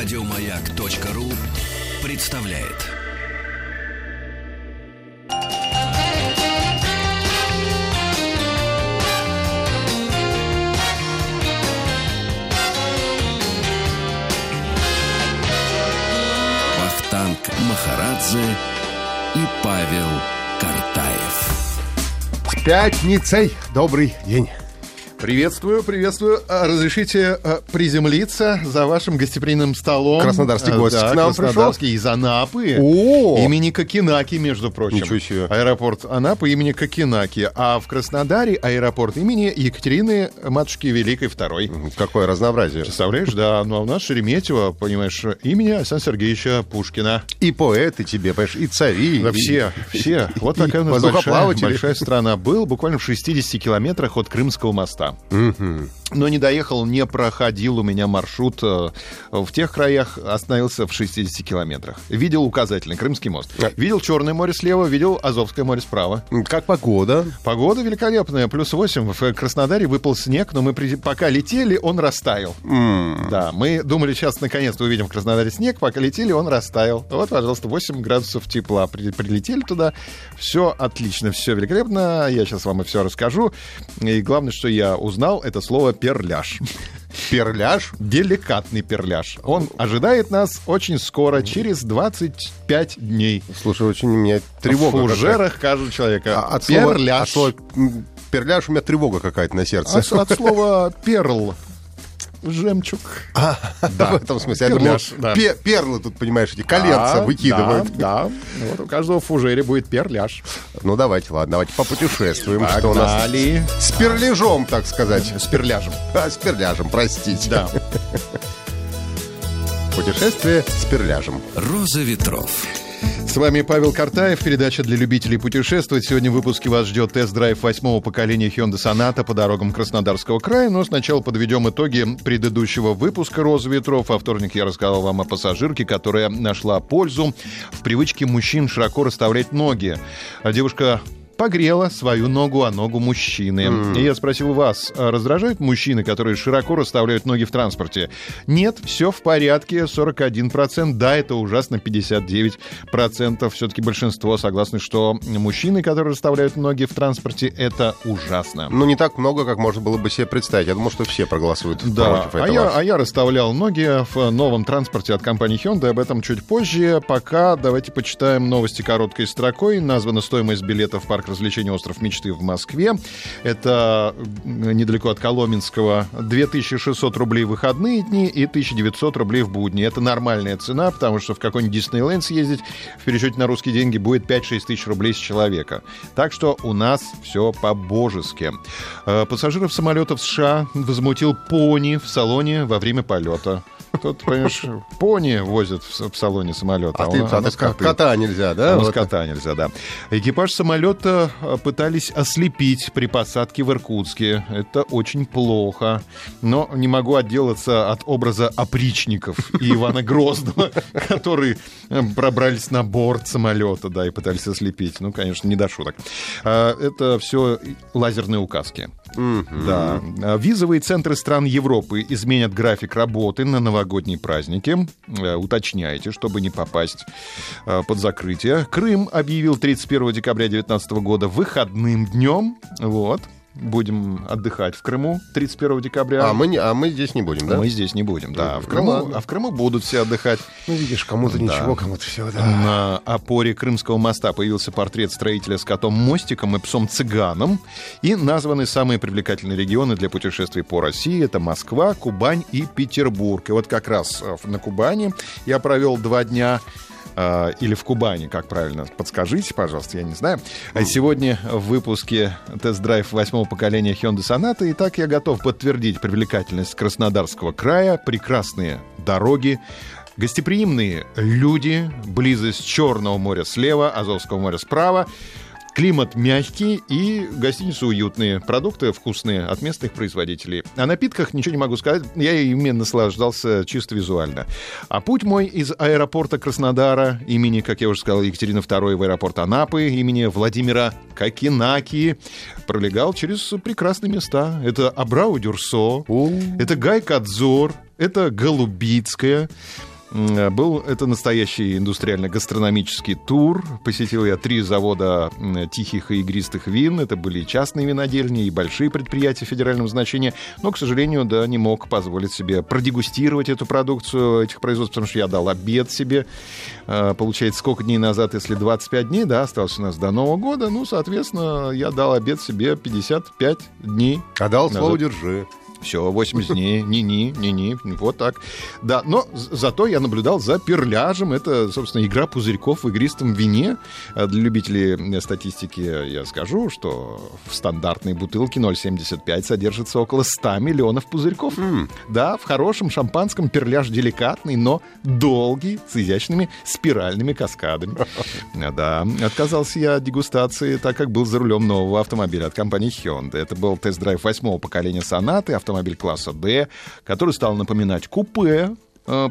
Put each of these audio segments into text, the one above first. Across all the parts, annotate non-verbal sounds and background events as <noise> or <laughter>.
Радиомаяк.ру представляет. Вахтанг Махарадзе и Павел Картаев. С пятницей! Добрый день! Приветствую, приветствую. А, Разрешите а, приземлиться за вашим гостеприимным столом. Краснодарский А, гость да, к нам Краснодарский из Анапы. О! Имени Кокенаки, между прочим. Ничего себе. Аэропорт Анапы имени Кокенаки. А в Краснодаре аэропорт имени Екатерины Матушки Великой Второй. Какое разнообразие. Представляешь, да, ну а у нас Шереметьево, понимаешь, имени Александра Сергеевича Пушкина. И поэты тебе, понимаешь, и цари. Да и- все, все. Вот такая у нас большая, большая страна. Был буквально в 60 километрах от Крымского моста. Но не доехал, не проходил у меня маршрут э, в тех краях, остановился в 60 километрах. Видел указательный Крымский мост. А. Видел Черное море слева, видел Азовское море справа. Как погода? Погода великолепная, плюс 8. В Краснодаре выпал снег, но мы при- пока летели, он растаял. Да, мы думали, сейчас наконец-то увидим в Краснодаре снег, пока летели, он растаял. Вот, пожалуйста, 8 градусов тепла. При- Прилетели туда, все отлично, все великолепно. Я сейчас вам и все расскажу. И главное, что я узнал, это слово перляж. Перляж? Деликатный перляж. Он ожидает нас очень скоро, через 25 дней. Слушай, очень у меня тревога. В фужерах каждого человека. А От слова, перляж. от слова, перляж у меня тревога какая-то на сердце. От, от слова перл. Жемчуг. <laughs> В этом смысле. Я думал, Перляж, да. пе- перлы тут, понимаешь, эти коленца Да, выкидывают. Да, да. Вот у каждого в фужере будет перляж. Ну, давайте, ладно, давайте попутешествуем. Что у нас Погнали. с перляжом, так сказать. С перляжем. А, с перляжем, простите. Да. <laughs> Путешествие с перляжем. Роза ветров. С вами Павел Картаев, передача для любителей путешествовать. Сегодня в выпуске вас ждет тест-драйв восьмого поколения Hyundai Sonata по дорогам Краснодарского края. Но сначала подведем итоги предыдущего выпуска «Розы ветров». Во вторник я рассказал вам о пассажирке, которая нашла пользу в привычке мужчин широко расставлять ноги. А Девушка погрела свою ногу о ногу мужчины. И я спросил вас, а раздражают мужчины, которые широко расставляют ноги в транспорте? Нет, все в порядке, 41%. Да, это ужасно, 59%. Все-таки большинство согласны, что мужчины, которые расставляют ноги в транспорте, это ужасно. Ну, не так много, как можно было бы себе представить. Я думаю, что все проголосуют Да, против а этого. я, а я расставлял ноги в новом транспорте от компании Hyundai, об этом чуть позже. Пока давайте почитаем новости короткой строкой. Названа стоимость билета в парк развлечений «Остров мечты» в Москве. Это недалеко от Коломенского. 2600 рублей в выходные дни и 1900 рублей в будни. Это нормальная цена, потому что в какой-нибудь Диснейленд съездить в пересчете на русские деньги будет 5-6 тысяч рублей с человека. Так что у нас все по-божески. Э, Пассажиров самолета в США возмутил пони в салоне во время полета. Тут, понимаешь, пони возят в в салоне самолета. А ты, он- а так скопыт. кота нельзя, да? А Вот. кота нельзя, да. Экипаж самолета э, пытались ослепить при посадке в Иркутске. Это очень плохо. Но не могу отделаться от образа опричников и Ивана Грозного, <laughs> которые э, пробрались на борт самолета, да, и пытались ослепить. Ну, конечно, не до шуток. А, Это все лазерные указки. Да. А, Визовые центры стран Европы изменят график работы на новогодние праздники. Э, Уточняйте, чтобы не попасть э, под закрытие. Крым объявил 31 декабря 2019 года выходным днем. Вот. Будем отдыхать в Крыму 31 декабря. А мы, не- а мы здесь не будем, да? Мы здесь не будем, да. Ну, В Крыму, ладно. а в Крыму будут все отдыхать. Ну, видишь, кому-то Да. ничего, кому-то все, да. На опоре Крымского моста появился портрет строителя с котом-мостиком и псом-цыганом. И названы самые привлекательные регионы для путешествий по России. Это Москва, Кубань и Петербург. И вот как раз э, на Кубани я провел два дня э, или в Кубани, как правильно, подскажите, пожалуйста, я не знаю. А сегодня в выпуске тест-драйв восьмого поколения Hyundai Sonata. И так я готов подтвердить привлекательность Краснодарского края, прекрасные дороги, Гостеприимные люди, близость Черного моря слева, Азовского моря справа. Климат мягкий и гостиницы уютные. Продукты вкусные от местных производителей. О напитках ничего не могу сказать. Я ими наслаждался чисто визуально. А путь мой из аэропорта Краснодара имени, как я уже сказал, Екатерины II в аэропорт Анапы имени Владимира Кокенаки пролегал через прекрасные места. Это Абрау-Дюрсо, это Гайкадзор, это Голубицкая. М, Был это настоящий индустриально-гастрономический тур. Посетил я три завода м, тихих и игристых вин. Это были частные винодельни, и большие предприятия федерального значения. Но, к сожалению, да, не мог позволить себе продегустировать эту продукцию этих производств, потому что я дал обед себе. А, Получается, сколько дней назад, если 25 дней, да, осталось у нас до Нового года, ну, соответственно, я дал обед себе 55 дней. А дал слово держи. Все, 80 дней, ни-ни, ни-ни, вот так. Да, но зато я наблюдал за перляжем. Это, собственно, игра пузырьков в игристом вине. А Для любителей э, статистики я скажу, что в стандартной бутылке 0,75 содержится около 100 миллионов пузырьков. Да, в хорошем шампанском перляж деликатный, но долгий, с изящными спиральными каскадами. <laughs> Да, отказался я от дегустации, так как был за рулем нового автомобиля от компании Hyundai. Это был тест-драйв восьмого поколения Сонаты, автомобиль класса D, который стал напоминать купе,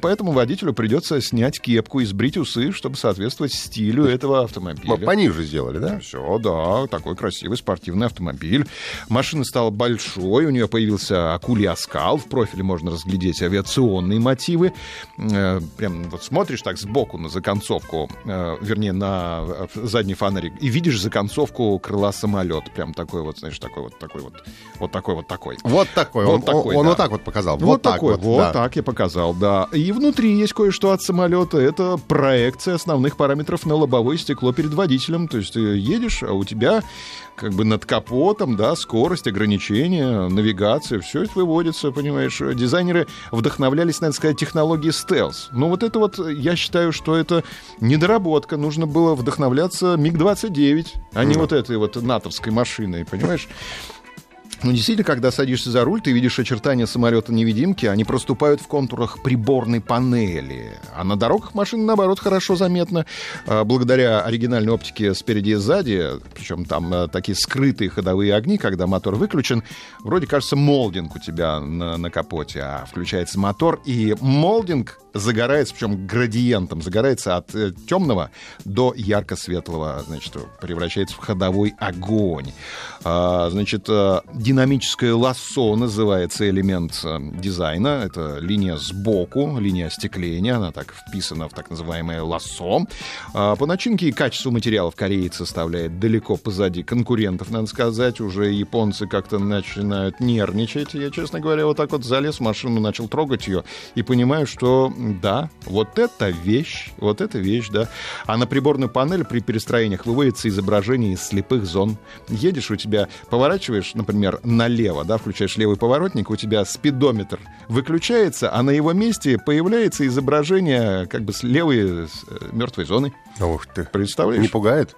Поэтому водителю придется снять кепку и сбрить усы, чтобы соответствовать стилю этого автомобиля. Пониже сделали, да? Все, да, такой красивый спортивный автомобиль. Машина стала большой, у нее появился акулий оскал, в профиле можно разглядеть авиационные мотивы. Э, Прям вот смотришь так сбоку на законцовку, э, вернее, на э, задний фонарик, и видишь законцовку крыла самолета. Прям такой вот, знаешь, такой вот, такой вот, вот такой вот такой. Вот такой. Вот он такой, он да. вот так вот показал. Вот, так такой, вот, да. так я показал, да. И внутри есть кое-что от самолета. Это проекция основных параметров на лобовое стекло перед водителем. То есть ты едешь, а у тебя как бы над капотом, да, скорость, ограничения, навигация, все это выводится, понимаешь. Дизайнеры вдохновлялись, надо сказать, технологией стелс. Но вот это вот, я считаю, что это недоработка. Нужно было вдохновляться МиГ-29, а не вот этой вот натовской машиной, понимаешь? Ну, действительно, когда садишься за руль, ты видишь очертания самолета-невидимки, они проступают в контурах приборной панели. А на дорогах машины, наоборот, хорошо заметно. А, Благодаря оригинальной оптике спереди и сзади, причем там а, такие скрытые ходовые огни, когда мотор выключен, вроде кажется, молдинг у тебя на, на капоте, а включается мотор, и молдинг загорается, причем градиентом, загорается от э, темного до ярко-светлого, значит, превращается в ходовой огонь. А, значит, э, динамическое лассо называется элемент э, дизайна. Это линия сбоку, линия остекления, она так вписана в так называемое лассо. А, по начинке и качеству материалов кореец составляет далеко позади конкурентов, надо сказать. Уже японцы как-то начинают нервничать. Я, честно говоря, вот так вот залез в машину, начал трогать ее и понимаю, что да, вот это вещь, вот эта вещь, да. А на приборную панель при перестроениях выводится изображение из слепых зон. Едешь, у тебя поворачиваешь, например, налево, да, включаешь левый поворотник, у тебя спидометр выключается, а на его месте появляется изображение как бы с левой с, э, мертвой зоны. Ух ты. Представляешь? Не пугает?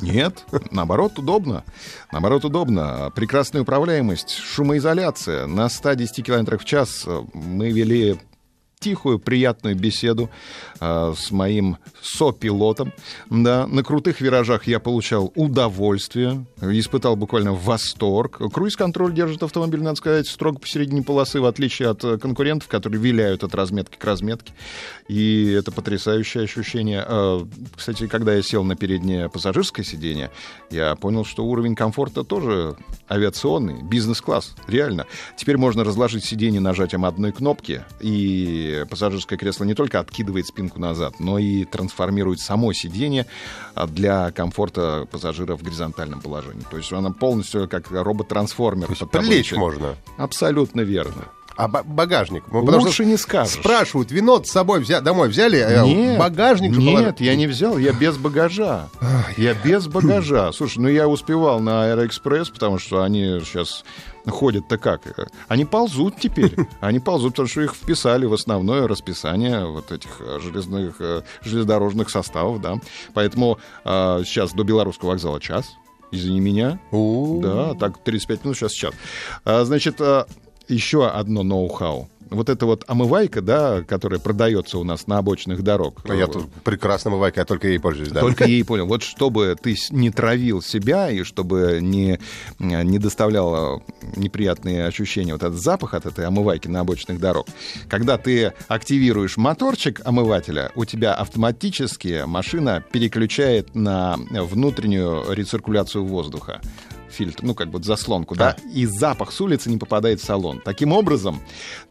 Нет, наоборот, удобно. Наоборот, удобно. Прекрасная управляемость, шумоизоляция. На 110 км в час э, мы вели тихую, приятную беседу э, с моим сопилотом. Да, на крутых виражах я получал удовольствие, испытал буквально восторг. Круиз-контроль держит автомобиль, надо сказать, строго посередине полосы, в отличие от э, конкурентов, которые виляют от разметки к разметке. И это потрясающее ощущение. Э, Кстати, когда я сел на переднее пассажирское сиденье, я понял, что уровень комфорта тоже авиационный, бизнес-класс, реально. Теперь можно разложить сиденье нажатием одной кнопки, и пассажирское кресло не только откидывает спинку назад, но и трансформирует само сиденье а, для комфорта пассажира в горизонтальном положении. То есть она полностью как робот-трансформер. Прилечь летит. можно. Абсолютно верно. А ба- багажник? Ну, потому Лучше что не скажешь. Спрашивают, вино с собой взя- домой взяли? э, Нет, багажник же Нет, положили. я не взял, я без багажа. Я без багажа. Слушай, ну я успевал на Аэроэкспресс, потому что они сейчас ходят-то как? Они ползут теперь. <laughs> Они ползут, потому что их вписали в основное расписание вот этих э, железных, э, железнодорожных составов, да. Поэтому э, сейчас до Белорусского вокзала час. Извини меня. У. Да, так 35 минут, сейчас час. А, значит, еще одно ноу-хау. Вот эта вот омывайка, да, которая продается у нас на обочинах дорог. А Я тут прекрасно мывайка, я только ей пользуюсь, да. Только ей <laughs> понял. Вот чтобы ты не травил себя и чтобы не, не доставлял неприятные ощущения, вот этот запах от этой омывайки на обочинах дорог. Когда ты активируешь моторчик омывателя, у тебя автоматически машина переключает на внутреннюю рециркуляцию воздуха. Фильтр, ну, как бы заслонку, да, и запах с улицы не попадает в салон. Таким образом,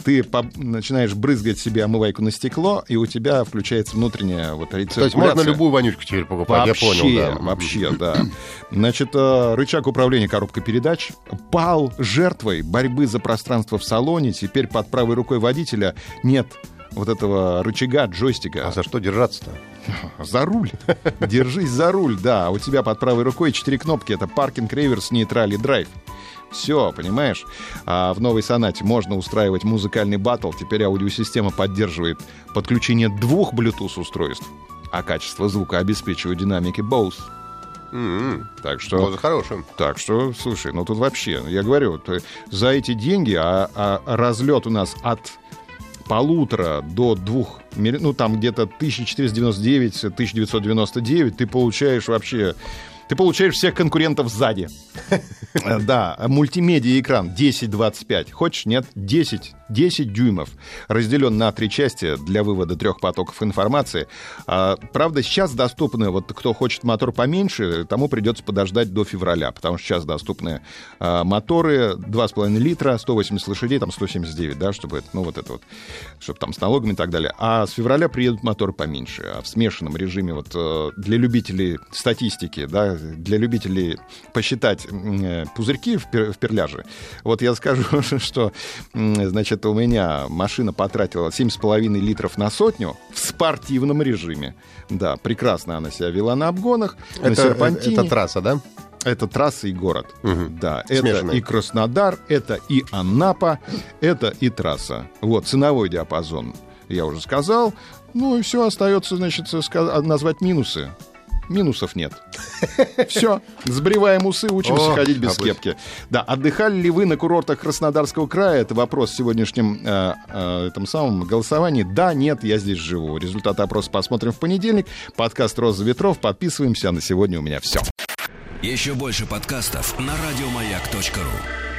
ты по- начинаешь брызгать себе омывайку на стекло, и у тебя включается внутренняя вот То есть можно любую вонючку теперь покупать, Вообще, я понял, да. вообще, да. Значит, э, рычаг управления коробкой передач пал жертвой борьбы за пространство в салоне. Теперь под правой рукой водителя нет вот этого рычага, джойстика. А за что держаться-то? <laughs> За руль. Держись за руль, да. У тебя под правой рукой четыре кнопки. Это паркинг, реверс, нейтраль и драйв. Все, понимаешь? А в новой сонате можно устраивать музыкальный батл. Теперь аудиосистема поддерживает подключение двух Bluetooth устройств. А качество звука обеспечивают динамики Bose. М-м. Так что... Вот хорошим. Так что, слушай, ну тут вообще, я говорю, то за эти деньги, а, а разлет у нас от полутора до двух, ну там где-то 1499-1999, ты получаешь вообще... Ты получаешь всех конкурентов сзади. Э, Да, мультимедиа экран 10-25. Хочешь, нет? 10, 10 дюймов. Разделен на три части для вывода трех потоков информации. А, Правда, сейчас доступны, вот кто хочет мотор поменьше, тому придется подождать до февраля, потому что сейчас доступны а, моторы 2,5 литра, 180 лошадей, там 179, да, чтобы, это, ну, вот это вот, чтобы там с налогами и так далее. А с февраля приедут моторы поменьше, а в смешанном режиме вот э, для любителей статистики, да, для любителей посчитать э, пузырьки в, пер- в перляже. Вот я скажу, <laughs> что, значит, у меня машина потратила 7,5 литров на сотню в спортивном режиме. Да, прекрасно она себя вела на обгонах, на Это, серпантине. это трасса, да? Это трасса и город. Мгм. Да, это Смешанная. и Краснодар, это и Анапа, это и трасса. Вот, ценовой диапазон я уже сказал. Ну и все, остается, значит, ска- назвать минусы. Минусов нет. <laughs> Все, сбриваем усы, учимся О, ходить без обычно. кепки. Да, отдыхали ли вы на курортах Краснодарского края? Это вопрос в сегодняшнем э, э, этом самом голосовании. Да, нет, я здесь живу. Результаты опроса посмотрим в понедельник. Подкаст «Роза ветров». Подписываемся. А на сегодня у меня все. Еще больше подкастов на радиомаяк.ру.